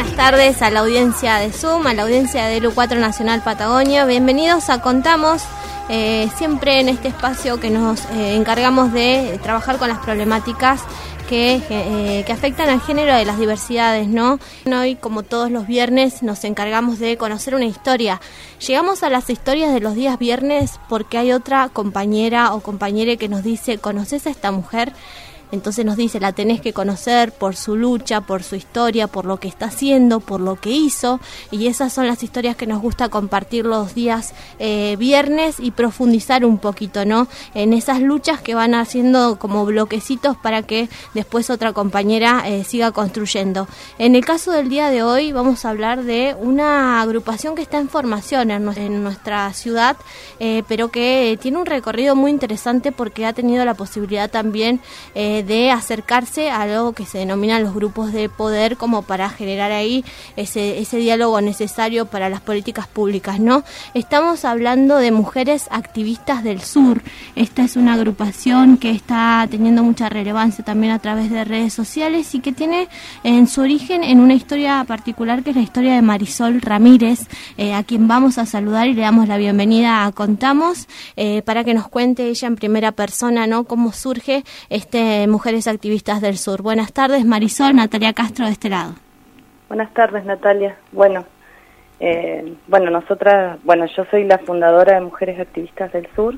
Tardes a la audiencia de Zoom, a la audiencia de LU4 Nacional Patagonia. Bienvenidos a Contamos, eh, siempre en este espacio que nos eh, encargamos de trabajar con las problemáticas que, eh, que, afectan al género de las diversidades, ¿no? Hoy, como todos los viernes, nos encargamos de conocer una historia. Llegamos a las historias de los días viernes porque hay otra compañera o compañera que nos dice, ¿conoces a esta mujer? Entonces nos dice, la tenés que conocer por su lucha, por su historia, por lo que está haciendo, por lo que hizo. Y esas son las historias que nos gusta compartir los días eh, viernes y profundizar un poquito, ¿no? En esas luchas que van haciendo como bloquecitos para que después otra compañera eh, siga construyendo. En el caso del día de hoy vamos a hablar de una agrupación que está en formación en, nuestra ciudad, eh, pero que tiene un recorrido muy interesante porque ha tenido la posibilidad también de acercarse a algo que se denominan los grupos de poder como para generar ahí ese, ese diálogo necesario para las políticas públicas, ¿no? Estamos hablando de mujeres activistas del sur. Esta es una agrupación que está teniendo mucha relevancia también a través de redes sociales y que tiene en su origen en una historia particular que es la historia de Marisol Ramírez, eh, a quien vamos a saludar y le damos la bienvenida a Contamos eh, para que nos cuente ella en primera persona, ¿no? Cómo surge este Mujeres Activistas del Sur. Buenas tardes, Marisol, Natalia Castro de este lado. Buenas tardes, Natalia. Bueno, eh, bueno, nosotras, bueno, yo soy la fundadora de Mujeres Activistas del Sur.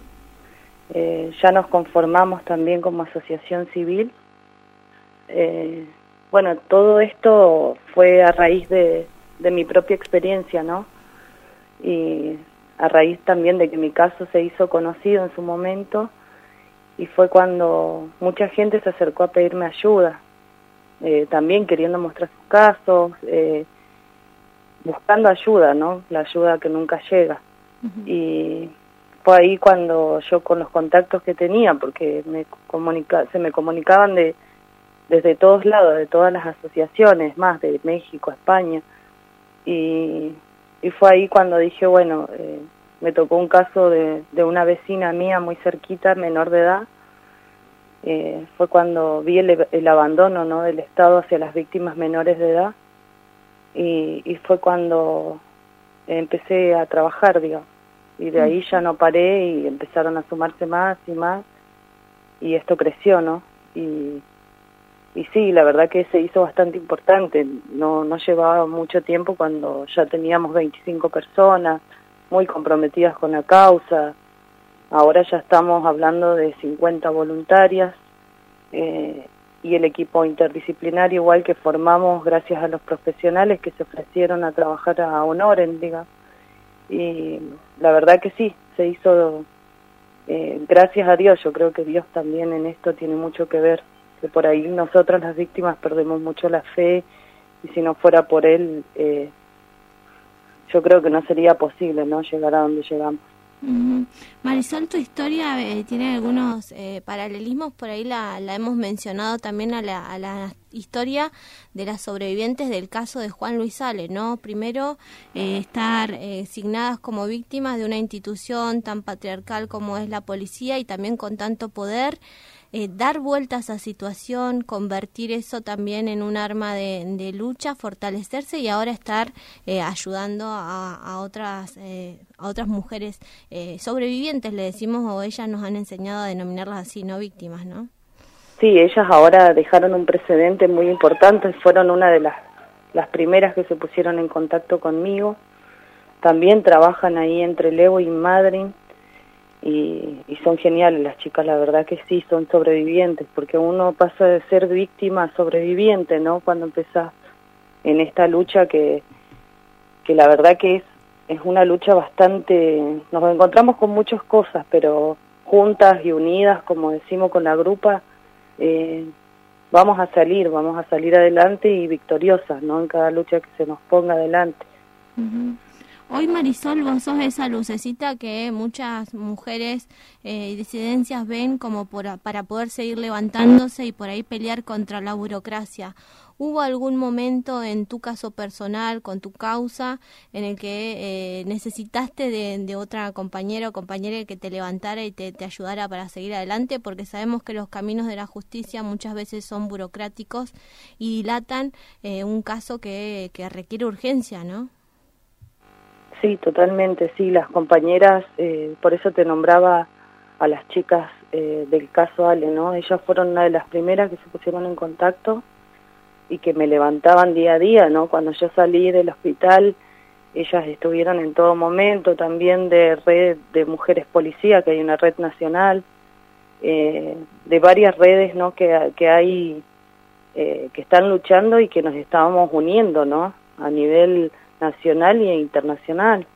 Eh, ya nos conformamos también como asociación civil. Eh, bueno, todo esto fue a raíz de, de mi propia experiencia, ¿no? Y a raíz también de que mi caso se hizo conocido en su momento y fue cuando mucha gente se acercó a pedirme ayuda, eh, también queriendo mostrar sus casos, eh, buscando ayuda, ¿no? La ayuda que nunca llega. Y fue ahí cuando yo con los contactos que tenía, porque me comunica se me comunicaban de desde todos lados, de todas las asociaciones, más de México, España, y, y fue ahí cuando dije, bueno, eh, me tocó un caso de, de una vecina mía muy cerquita, menor de edad. Eh, fue cuando vi el, el, abandono ¿no? del Estado hacia las víctimas menores de edad y, y fue cuando empecé a trabajar, digamos. Y de ahí ya no paré y empezaron a sumarse más y más y esto creció, ¿no? Y, y sí, la verdad que se hizo bastante importante. No, no llevaba mucho tiempo cuando ya teníamos 25 personas, muy comprometidas con la causa. Ahora ya estamos hablando de 50 voluntarias eh, y el equipo interdisciplinario igual que formamos gracias a los profesionales que se ofrecieron a trabajar a Honoren, diga. Y la verdad que sí, se hizo eh, gracias a Dios. Yo creo que Dios también en esto tiene mucho que ver, que por ahí nosotras las víctimas perdemos mucho la fe y si no fuera por Él... Eh, yo creo que no sería posible no llegar a donde llegamos. Marisol, tu historia eh, tiene algunos eh, paralelismos, por ahí la, la, hemos mencionado también a la, historia de las sobrevivientes del caso de Juan Luis Sale, ¿no? Primero, eh, estar asignadas como víctimas de una institución tan patriarcal como es la policía y también con tanto poder, eh, dar vuelta a esa situación, convertir eso también en un arma de, de lucha, fortalecerse y ahora estar eh, ayudando a, a otras eh, a otras mujeres sobrevivientes, le decimos, o ellas nos han enseñado a denominarlas así, no víctimas, ¿no? Sí, ellas ahora dejaron un precedente muy importante, fueron una de las, las primeras que se pusieron en contacto conmigo. También trabajan ahí entre Levo y Madrid y, son geniales las chicas, la verdad que sí, son sobrevivientes, porque uno pasa de ser víctima a sobreviviente, ¿no? Cuando empezás en esta lucha que, que la verdad que es, es una lucha bastante, nos encontramos con muchas cosas, pero juntas y unidas, como decimos con la grupa, eh, vamos a salir, vamos a salir adelante y victoriosas, ¿no? En cada lucha que se nos ponga adelante. Hoy Marisol, vos sos esa lucecita que muchas mujeres eh, y disidencias ven como para poder seguir levantándose y por ahí pelear contra la burocracia. ¿Hubo algún momento en tu caso personal, con tu causa, en el que eh, necesitaste de, otra compañera o compañera que te levantara y te, ayudara para seguir adelante? Porque sabemos que los caminos de la justicia muchas veces son burocráticos y dilatan eh, un caso que, que requiere urgencia, ¿no? Sí, totalmente, sí, las compañeras, eh, por eso te nombraba a las chicas eh, del caso Ale, ¿no? Ellas fueron una de las primeras que se pusieron en contacto y que me levantaban día a día, ¿no? Cuando yo salí del hospital, ellas estuvieron en todo momento, también de red de mujeres policía, que hay una red nacional, eh, de varias redes, ¿no? Que, que hay, que están luchando y que nos estábamos uniendo, ¿no? A nivel nacional e internacional.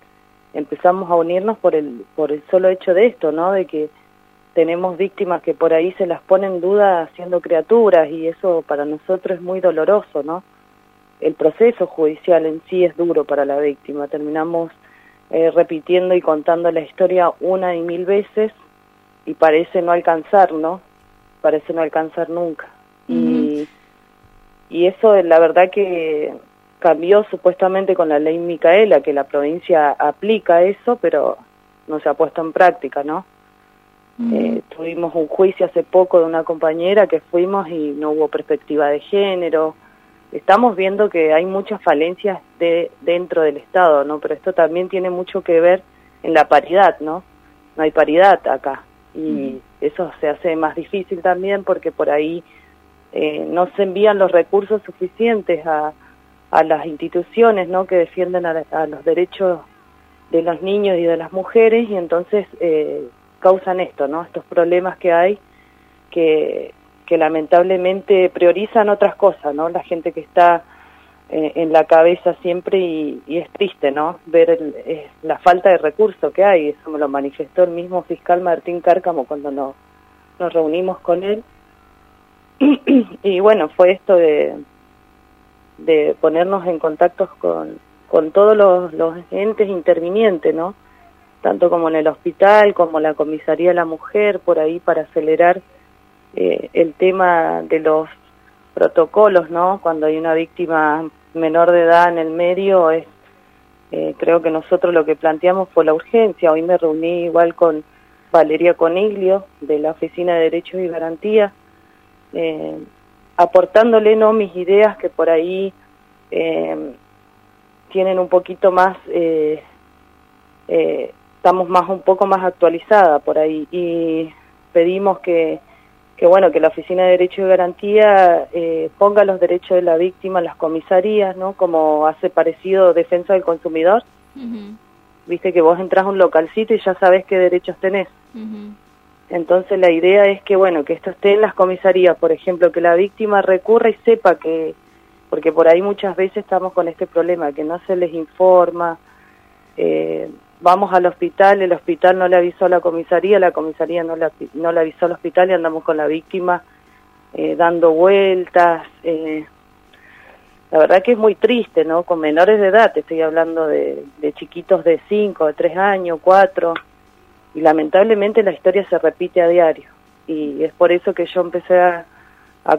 Empezamos a unirnos por el, por el solo hecho de esto, ¿no? De que tenemos víctimas que por ahí se las ponen en duda siendo criaturas y eso para nosotros es muy doloroso, ¿no? El proceso judicial en sí es duro para la víctima. Terminamos eh, repitiendo y contando la historia una y mil veces y parece no alcanzar, ¿no? Parece no alcanzar nunca. Y y eso la verdad que cambió supuestamente con la ley Micaela, que la provincia aplica eso, pero no se ha puesto en práctica, ¿no? Eh, tuvimos un juicio hace poco de una compañera que fuimos y no hubo perspectiva de género. Estamos viendo que hay muchas falencias de, dentro del Estado, ¿no? Pero esto también tiene mucho que ver en la paridad, ¿no? No hay paridad acá. Y eso se hace más difícil también porque por ahí eh, no se envían los recursos suficientes a, a las instituciones ¿no? que defienden a, los derechos de los niños y de las mujeres y entonces eh, causan esto, ¿no? estos problemas que hay que, lamentablemente priorizan otras cosas, ¿no? la gente que está eh, en la cabeza siempre y, es triste ¿no? ver la falta de recursos que hay, eso me lo manifestó el mismo fiscal Martín Cárcamo cuando nos reunimos con él y bueno, fue esto de de ponernos en contacto con, con todos los, los entes intervinientes, ¿no? Tanto como en el hospital, como la comisaría de la mujer, por ahí para acelerar eh, el tema de los protocolos, ¿no? Cuando hay una víctima menor de edad en el medio, es eh, creo que nosotros lo que planteamos fue la urgencia. Hoy me reuní igual con Valeria Coniglio, de la Oficina de Derechos y Garantía, eh, aportándole no mis ideas que por ahí eh, tienen un poquito más eh, eh, estamos más un poco más actualizada por ahí. Y pedimos que que bueno que la oficina de derecho y garantía ponga los derechos de la víctima en las comisarías no como hace parecido defensa del consumidor. Viste que vos entras a un localcito y ya sabes qué derechos tenés entonces la idea es que, bueno, que esto esté en las comisarías, por ejemplo, que la víctima recurra y sepa que, porque por ahí muchas veces estamos con este problema, que no se les informa, eh, vamos al hospital, el hospital no le avisó a la comisaría, la comisaría no le, no le avisó al hospital y andamos con la víctima eh, dando vueltas. Eh, la verdad que es muy triste, ¿no? Con menores de edad, estoy hablando de, de chiquitos de 5, de 3 años, 4 y lamentablemente la historia se repite a diario y es por eso que yo empecé a,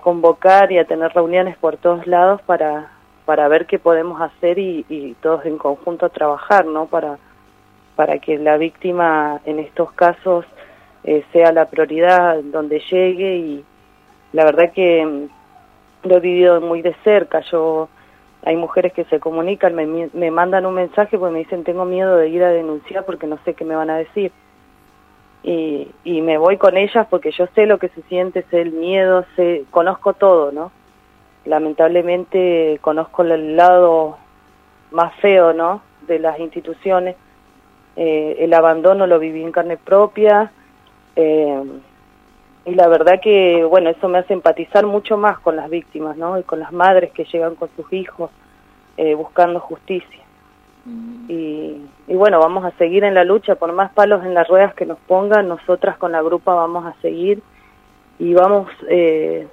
convocar y a tener reuniones por todos lados para para ver qué podemos hacer y, todos en conjunto trabajar no para para que la víctima en estos casos eh, sea la prioridad donde llegue y la verdad que mm, lo he vivido muy de cerca. Yo hay mujeres que se comunican, me, me mandan un mensaje porque me dicen tengo miedo de ir a denunciar porque no sé qué me van a decir. Y, y me voy con ellas porque yo sé lo que se siente, sé el miedo, sé, conozco todo, ¿no? Lamentablemente conozco el lado más feo, ¿no? De las instituciones. Eh, el abandono lo viví en carne propia. Eh, y la verdad que, bueno, eso me hace empatizar mucho más con las víctimas, ¿no? Y con las madres que llegan con sus hijos eh, buscando justicia. Y, y, bueno, vamos a seguir en la lucha, por más palos en las ruedas que nos pongan, nosotras con la grupa vamos a seguir y vamos eh,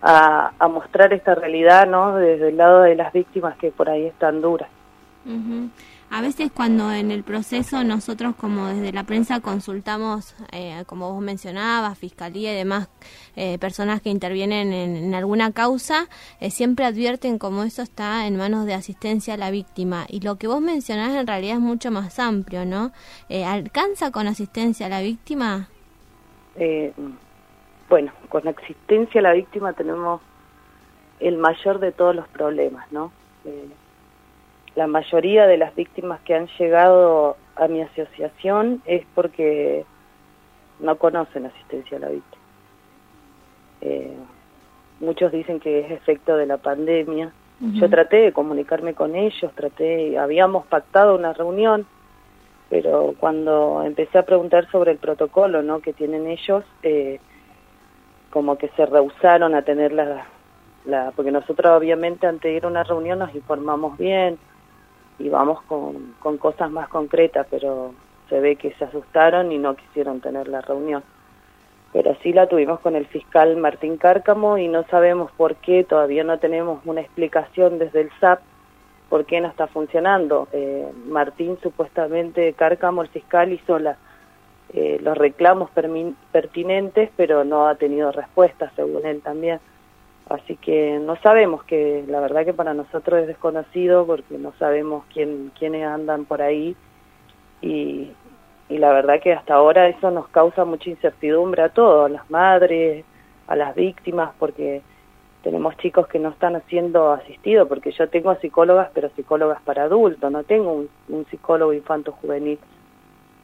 a, mostrar esta realidad, ¿no? Desde el lado de las víctimas que por ahí están duras. A veces cuando en el proceso nosotros como desde la prensa consultamos, eh, como vos mencionabas, fiscalía y demás eh, personas que intervienen en, alguna causa, eh, siempre advierten como eso está en manos de asistencia a la víctima. Y lo que vos mencionás en realidad es mucho más amplio, ¿no? ¿Alcanza con asistencia a la víctima? bueno, con asistencia a la víctima tenemos el mayor de todos los problemas, ¿no? La mayoría de las víctimas que han llegado a mi asociación es porque no conocen asistencia a la víctima. Eh, muchos dicen que es efecto de la pandemia. Yo traté de comunicarme con ellos, traté, habíamos pactado una reunión, pero cuando empecé a preguntar sobre el protocolo ¿no? que tienen ellos, eh, como que se rehusaron a tener la, la, porque nosotros obviamente antes de ir a una reunión nos informamos bien, y vamos con, con cosas más concretas, pero se ve que se asustaron y no quisieron tener la reunión. Pero sí la tuvimos con el fiscal Martín Cárcamo y no sabemos por qué, todavía no tenemos una explicación desde el SAP por qué no está funcionando. Eh, Martín supuestamente, Cárcamo, el fiscal, hizo la, eh, los reclamos pertinentes, pero no ha tenido respuesta, según él también. Así que no sabemos que la verdad que para nosotros es desconocido porque no sabemos quién, quiénes andan por ahí y, y la verdad que hasta ahora eso nos causa mucha incertidumbre a todos, a las madres, a las víctimas, porque tenemos chicos que no están siendo asistidos, porque yo tengo psicólogas, pero psicólogas para adultos, no tengo un, psicólogo infanto-juvenil.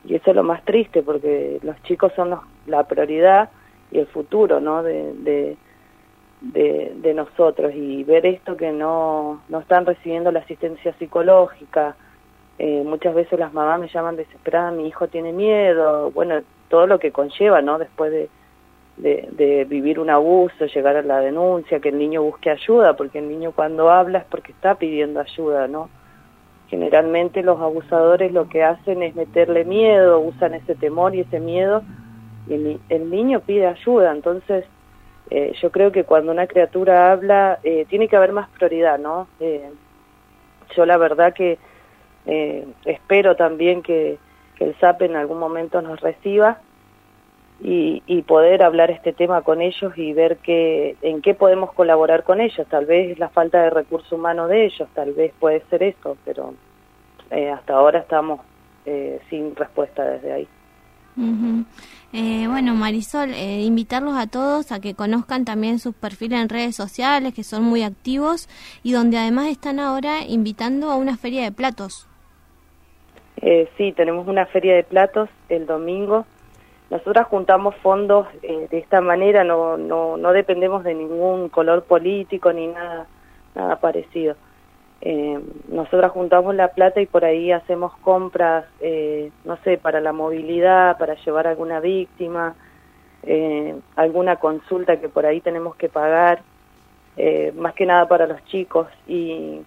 Y eso es lo más triste, porque los chicos son los, la prioridad y el futuro, ¿no? de de, de nosotros y ver esto que no, no están recibiendo la asistencia psicológica. Eh, muchas veces las mamás me llaman desesperadas, mi hijo tiene miedo, bueno, todo lo que conlleva, ¿no? Después de, de, de, vivir un abuso, llegar a la denuncia, que el niño busque ayuda, porque el niño cuando habla es porque está pidiendo ayuda, ¿no? Generalmente los abusadores lo que hacen es meterle miedo, usan ese temor y ese miedo, y el, el niño pide ayuda, entonces eh, yo creo que cuando una criatura habla eh, tiene que haber más prioridad, ¿no? Eh, yo la verdad que espero también que, el SAP en algún momento nos reciba y, poder hablar este tema con ellos y ver que, en qué podemos colaborar con ellos. Tal vez es la falta de recurso humano de ellos, tal vez puede ser eso, pero hasta ahora estamos sin respuesta desde ahí. Eh, bueno, Marisol, eh, invitarlos a todos a que conozcan también sus perfiles en redes sociales, que son muy activos y donde además están ahora invitando a una feria de platos. Eh, sí, tenemos una feria de platos el domingo. Nosotras juntamos fondos de esta manera, no, no, no dependemos de ningún color político ni nada, nada parecido. Eh, nosotras juntamos la plata y por ahí hacemos compras, eh, no sé, para la movilidad, para llevar alguna víctima, eh, alguna consulta que por ahí tenemos que pagar, eh, más que nada para los chicos. Y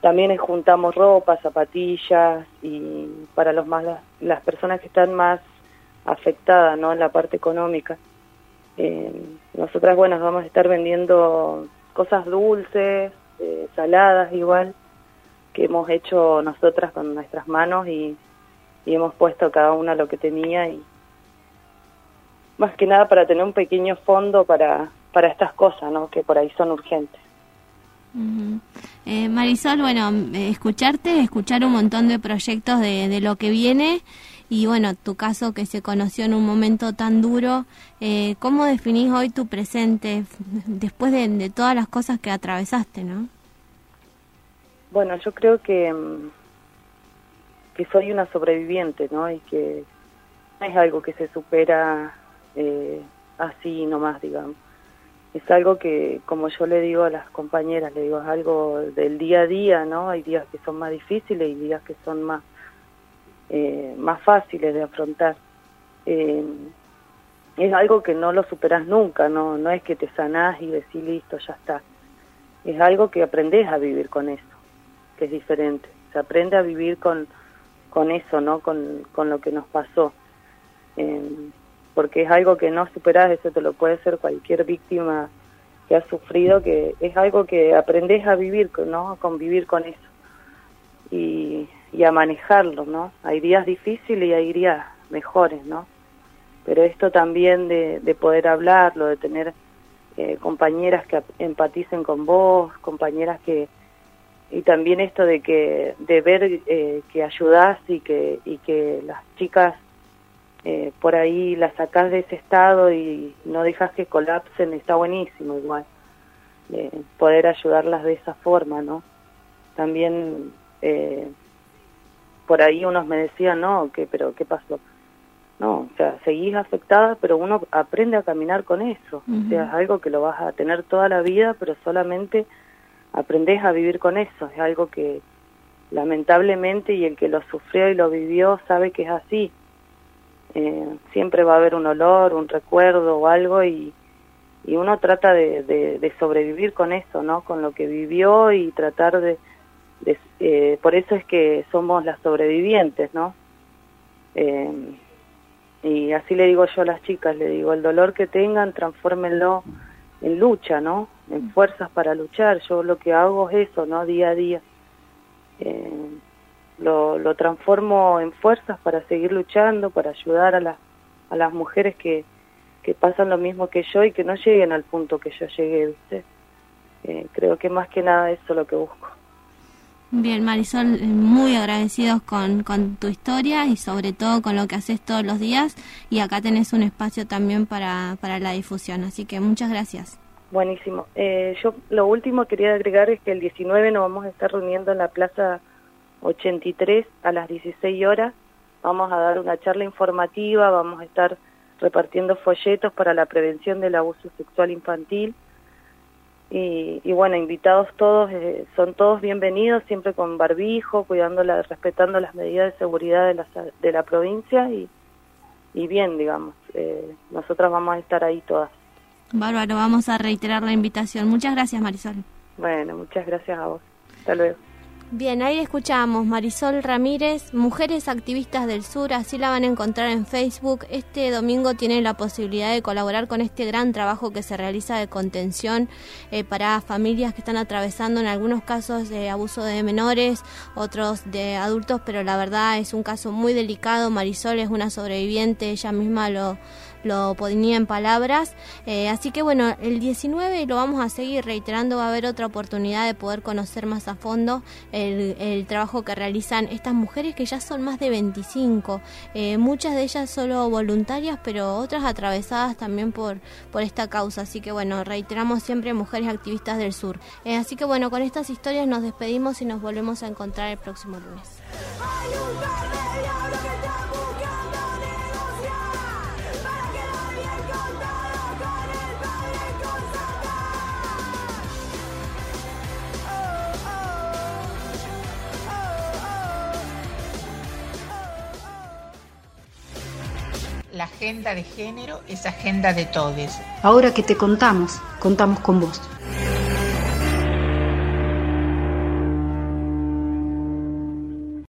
también juntamos ropa, zapatillas y para los más las, personas que están más afectadas, ¿no? En la parte económica. Eh, nosotras, bueno, vamos a estar vendiendo cosas dulces, eh, saladas igual, que hemos hecho nosotras con nuestras manos y, hemos puesto cada una lo que tenía y más que nada para tener un pequeño fondo para, para estas cosas, ¿no? que por ahí son urgentes. eh, Marisol, bueno, escucharte, escuchar un montón de proyectos de, de lo que viene y bueno, tu caso que se conoció en un momento tan duro, eh, ¿cómo definís hoy tu presente después de, todas las cosas que atravesaste, no? Bueno, yo creo que, mm, que soy una sobreviviente, ¿no? Y que no es algo que se supera eh, así nomás, digamos es algo que, como yo le digo a las compañeras, le digo, es algo del día a día, ¿no? Hay días que son más difíciles y días que son más, eh, más fáciles de afrontar. Eh, es algo que no lo superas nunca, no, no es que te sanás y decís listo, ya está. Es algo que aprendes a vivir con eso, que es diferente. Se aprende a vivir con, con eso, ¿no? Con, con lo que nos pasó. Eh, porque es algo que no superás, eso te lo puede hacer cualquier víctima que ha sufrido, que es algo que aprendes a vivir, ¿no? A convivir con eso y, a manejarlo, ¿no? Hay días difíciles y hay días mejores, ¿no? Pero esto también de, poder hablarlo, de tener eh, compañeras que empaticen con vos, compañeras que y también esto de que de ver eh, que ayudás y que y que las chicas eh, por ahí la sacás de ese estado y no dejas que colapsen, está buenísimo igual. Eh, poder ayudarlas de esa forma, ¿no? También eh, por ahí unos me decían, no, ¿qué, pero ¿qué pasó? No, o sea, seguís afectada, pero uno aprende a caminar con eso. O sea, es algo que lo vas a tener toda la vida, pero solamente aprendes a vivir con eso. Es algo que lamentablemente y el que lo sufrió y lo vivió sabe que es así eh, siempre va a haber un olor, un recuerdo o algo y, y uno trata de, de, sobrevivir con eso, ¿no? Con lo que vivió y tratar de... eh, por eso es que somos las sobrevivientes, ¿no? Eh, y así le digo yo a las chicas, le digo, el dolor que tengan, transfórmenlo en lucha, ¿no? En fuerzas para luchar. Yo lo que hago es eso, ¿no? Día a día. Eh, lo, lo transformo en fuerzas para seguir luchando, para ayudar a, la, a las mujeres que, que pasan lo mismo que yo y que no lleguen al punto que yo llegué, ¿viste? Eh, creo que más que nada eso es lo que busco. Bien, Marisol, eh, muy agradecidos con, con tu historia y sobre todo con lo que haces todos los días y acá tenés un espacio también para, para la difusión, así que muchas gracias. Buenísimo. Eh, yo lo último quería agregar es que el 19 nos vamos a estar reuniendo en la Plaza 83 a las 16 horas. Vamos a dar una charla informativa, vamos a estar repartiendo folletos para la prevención del abuso sexual infantil. Y, bueno, invitados todos, eh, son todos bienvenidos, siempre con barbijo, cuidando la, respetando las medidas de seguridad de la, de la provincia y, y bien, digamos, eh, nosotras vamos a estar ahí todas. Bárbaro, vamos a reiterar la invitación. Muchas gracias, Marisol. Bueno, muchas gracias a vos. Hasta luego. Bien, ahí escuchamos Marisol Ramírez, Mujeres Activistas del Sur, así la van a encontrar en Facebook. Este domingo tienen la posibilidad de colaborar con este gran trabajo que se realiza de contención eh, para familias que están atravesando en algunos casos de abuso de menores, otros de adultos, pero la verdad es un caso muy delicado. Marisol es una sobreviviente, ella misma lo lo ponía en palabras. Eh, así que bueno, el 19 lo vamos a seguir reiterando, va a haber otra oportunidad de poder conocer más a fondo el, trabajo que realizan estas mujeres que ya son más de 25, eh, muchas de ellas solo voluntarias, pero otras atravesadas también por, por esta causa. Así que bueno, reiteramos siempre mujeres activistas del sur. Eh, así que bueno, con estas historias nos despedimos y nos volvemos a encontrar el próximo lunes. La agenda de género es agenda de todos. Ahora que te contamos, contamos con vos.